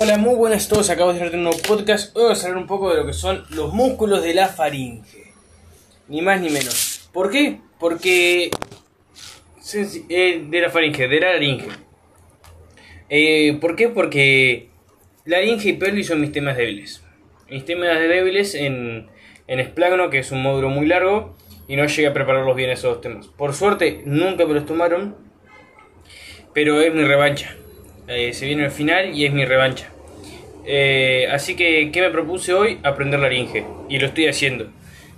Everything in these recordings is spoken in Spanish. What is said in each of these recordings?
Hola, muy buenas a todos. Acabo de hacer un nuevo podcast. Hoy vamos a hablar un poco de lo que son los músculos de la faringe. Ni más ni menos. ¿Por qué? Porque. eh, de la faringe, de la laringe. Eh, ¿Por qué? Porque laringe y pelvis son mis temas débiles. Mis temas débiles en, en esplagno, que es un módulo muy largo, y no llegué a prepararlos bien esos dos temas. Por suerte, nunca me los tomaron, pero es mi revancha. Eh, se viene el final y es mi revancha. Eh, así que, ¿qué me propuse hoy? Aprender laringe. Y lo estoy haciendo.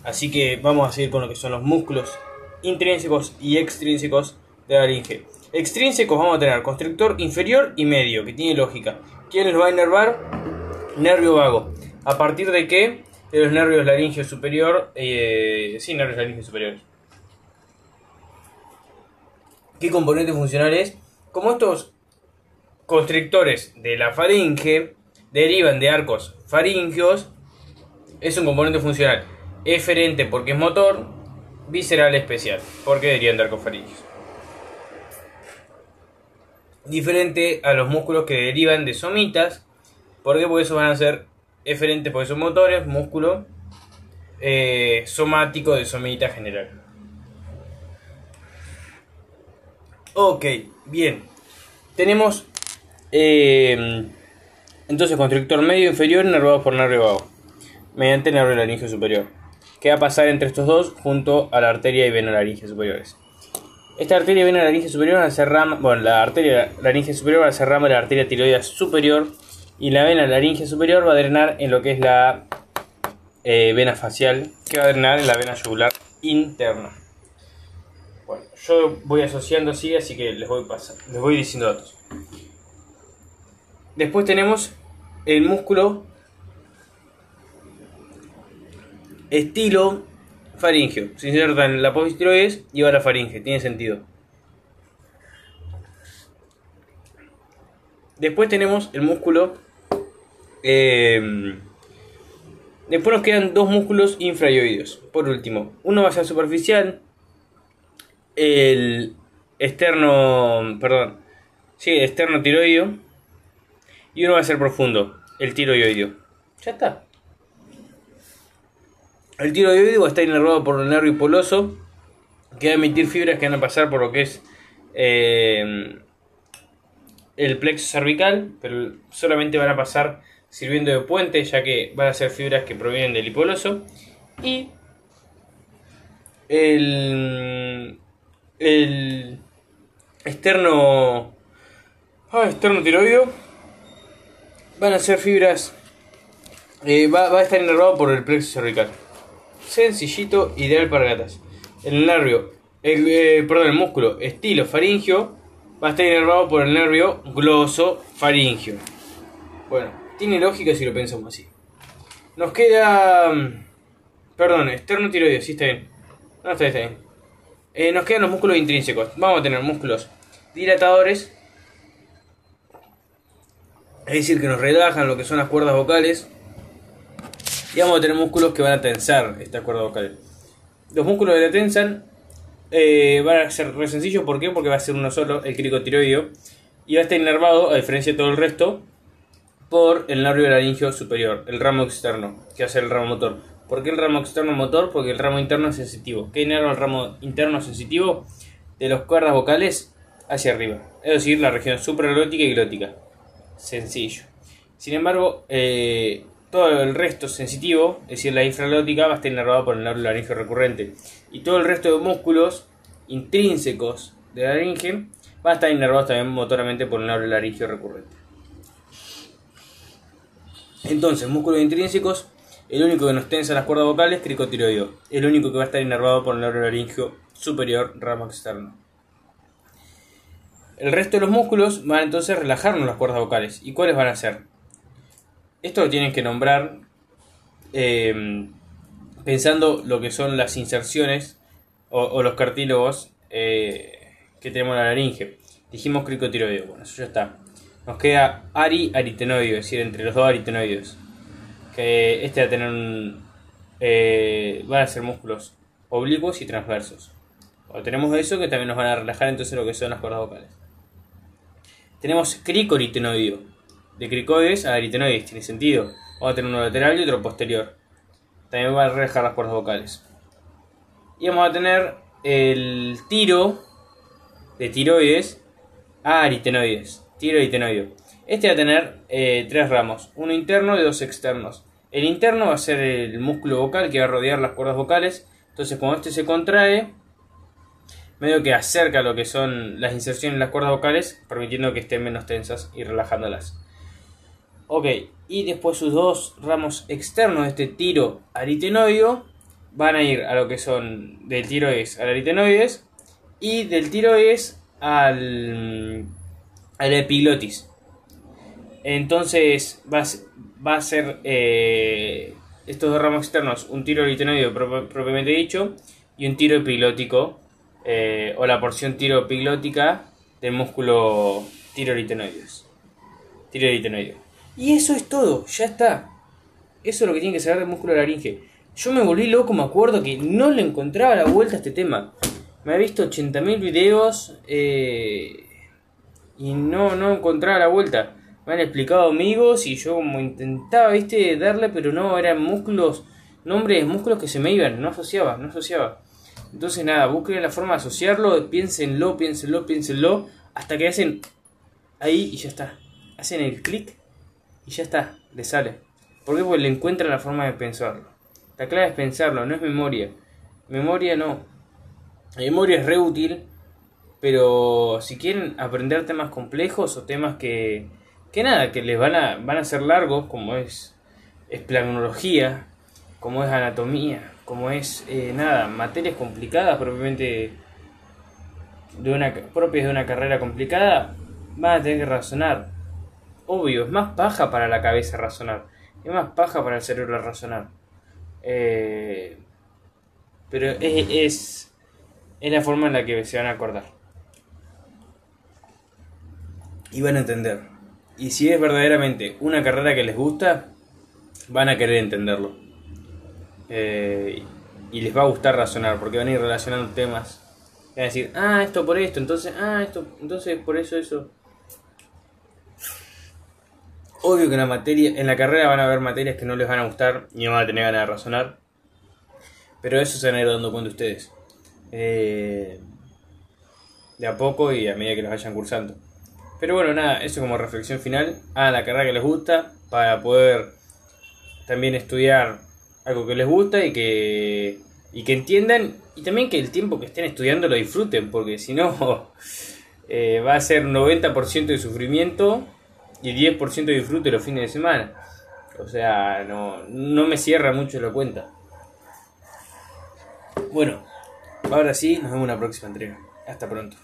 Así que vamos a seguir con lo que son los músculos intrínsecos y extrínsecos de la laringe. Extrínsecos vamos a tener constrictor inferior y medio, que tiene lógica. ¿Quién les va a inervar? Nervio vago. ¿A partir de qué? De los nervios laringeo superior. Eh, sí, nervios laringeo superiores. ¿Qué componente funcional es? Como estos constrictores de la faringe derivan de arcos faringeos, es un componente funcional eferente porque es motor, visceral especial porque derivan de arcos faringeos. Diferente a los músculos que derivan de somitas, porque por eso van a ser eferentes porque son motores, músculo eh, somático de somita general. Ok, bien. Tenemos eh, entonces constrictor medio inferior inervado por nervio vago, mediante nervio laringeo superior. ¿Qué va a pasar entre estos dos junto a la arteria y vena laringea superiores? Esta arteria y vena laringea superior van a ser rama, bueno, la arteria laringea superior va a ser rama de la arteria tiroidea superior y la vena laringea superior va a drenar en lo que es la eh, vena facial, que va a drenar en la vena yugular interna. Bueno, yo voy asociando así, así que les voy, pasar, les voy diciendo datos. Después tenemos el músculo estilo faringeo. Se inserta en la tiroides y va a la faringe. Tiene sentido. Después tenemos el músculo. Eh, después nos quedan dos músculos infrayoideos. Por último, uno va a ser superficial. El externo. Perdón. Sí, externo tiroideo y uno va a ser profundo, el tiroideo. Ya está. El tiroideo va a estar inervado por el nervio poloso, que va a emitir fibras que van a pasar por lo que es eh, el plexo cervical, pero solamente van a pasar sirviendo de puente, ya que van a ser fibras que provienen del hipoloso. Y el, el externo, ah, externo tiroideo van a ser fibras. Eh, va, a estar inervado por el plexo cervical. Sencillito, ideal para gatas. El nervio, el, eh, perdón, el músculo estilo faringio va a estar inervado por el nervio gloso faringio. Bueno, tiene lógica si lo pensamos así. Nos queda. Mm, perdón, externo tiroideo, sí está bien. No, está bien, está bien. Eh, nos quedan los músculos intrínsecos. Vamos a tener músculos dilatadores es decir, que nos relajan lo que son las cuerdas vocales. Y vamos a tener músculos que van a tensar estas cuerdas vocales. Los músculos que la tensan eh, van a ser re sencillos. ¿Por qué? Porque va a ser uno solo, el cricotiroideo. Y va a estar inervado, a diferencia de todo el resto, por el nervio laringeo superior, el ramo externo, que ser el ramo motor. ¿Por qué el ramo externo motor? Porque el ramo interno es sensitivo. ¿Qué inerva el ramo interno sensitivo? De las cuerdas vocales hacia arriba. Es decir, la región supralótica y glótica sencillo. Sin embargo, eh, todo el resto sensitivo, es decir, la infralótica, va a estar inervado por el nervio laringeo recurrente. Y todo el resto de músculos intrínsecos de la laringe va a estar inervado también motoramente por el nervio laringeo recurrente. Entonces, músculos intrínsecos, el único que nos tensa las cuerdas vocales es cricotiroideo. El único que va a estar inervado por el nervio laringeo superior, ramo externo. El resto de los músculos van entonces a relajarnos las cuerdas vocales. ¿Y cuáles van a ser? Esto lo tienen que nombrar eh, pensando lo que son las inserciones o, los cartílagos eh, que tenemos en la laringe. Dijimos cricotiroideo, bueno, eso ya está. Nos queda ari aritenoideo, es decir, entre los dos aritenoides. Que este va a tener eh, van a ser músculos oblicuos y transversos. O tenemos eso que también nos van a relajar entonces lo que son las cuerdas vocales. Tenemos cricoritenoideo. de cricoides a aritenoides, tiene sentido. Vamos a tener uno lateral y otro posterior. También va a rejar las cuerdas vocales. Y vamos a tener el tiro de tiroides a aritenoides. Tiro aritenoide. Este va a tener eh, tres ramos, uno interno y dos externos. El interno va a ser el músculo vocal que va a rodear las cuerdas vocales. Entonces cuando este se contrae, medio que acerca lo que son las inserciones en las cuerdas vocales, permitiendo que estén menos tensas y relajándolas. Ok, y después sus dos ramos externos de este tiro aritenoideo van a ir a lo que son del tiroides al aritenoides y del tiroides al, al epiglotis. Entonces va a, va a ser eh, estos dos ramos externos un tiro aritenoideo propiamente dicho y un tiro epiglótico eh, o la porción tiro epiglótica del músculo tiro Tiro Y eso es todo, ya está. Eso es lo que tiene que saber del músculo laringe. Yo me volví loco, me acuerdo que no le encontraba la vuelta a este tema. Me he visto 80.000 videos eh, y no, no encontraba la vuelta. Me han explicado amigos y yo como intentaba, viste, darle, pero no, eran músculos, nombres, músculos que se me iban, no asociaba, no asociaba. Entonces nada, busquen la forma de asociarlo, piénsenlo, piénsenlo, piénsenlo, hasta que hacen ahí y ya está. Hacen el clic y ya está, le sale. ¿Por qué? Porque le encuentran la forma de pensarlo. La clave es pensarlo, no es memoria. Memoria no. Memoria es re útil, pero si quieren aprender temas complejos o temas que, que nada, que les van a, van a ser largos, como es, es planología, como es anatomía, como es eh, nada, materias complicadas propiamente de una, propias de una carrera complicada, van a tener que razonar. Obvio, es más paja para la cabeza razonar, es más paja para el cerebro razonar. Eh, pero es, es, es la forma en la que se van a acordar. Y van a entender. Y si es verdaderamente una carrera que les gusta, van a querer entenderlo. Eh, y les va a gustar razonar, porque van a ir relacionando temas. Van a decir, ah, esto por esto, entonces, ah, esto, entonces por eso, eso. Obvio que en la materia, en la carrera van a haber materias que no les van a gustar y no van a tener ganas de razonar. Pero eso se van a ir dando cuenta ustedes. Eh, de a poco y a medida que los vayan cursando. Pero bueno, nada, eso como reflexión final. Hagan la carrera que les gusta para poder también estudiar algo que les gusta y que, y que entiendan y también que el tiempo que estén estudiando lo disfruten, porque si no eh, va a ser 90% de sufrimiento y 10% de disfrute los fines de semana. O sea, no, no me cierra mucho la cuenta. Bueno, ahora sí, nos vemos en la próxima entrega. Hasta pronto.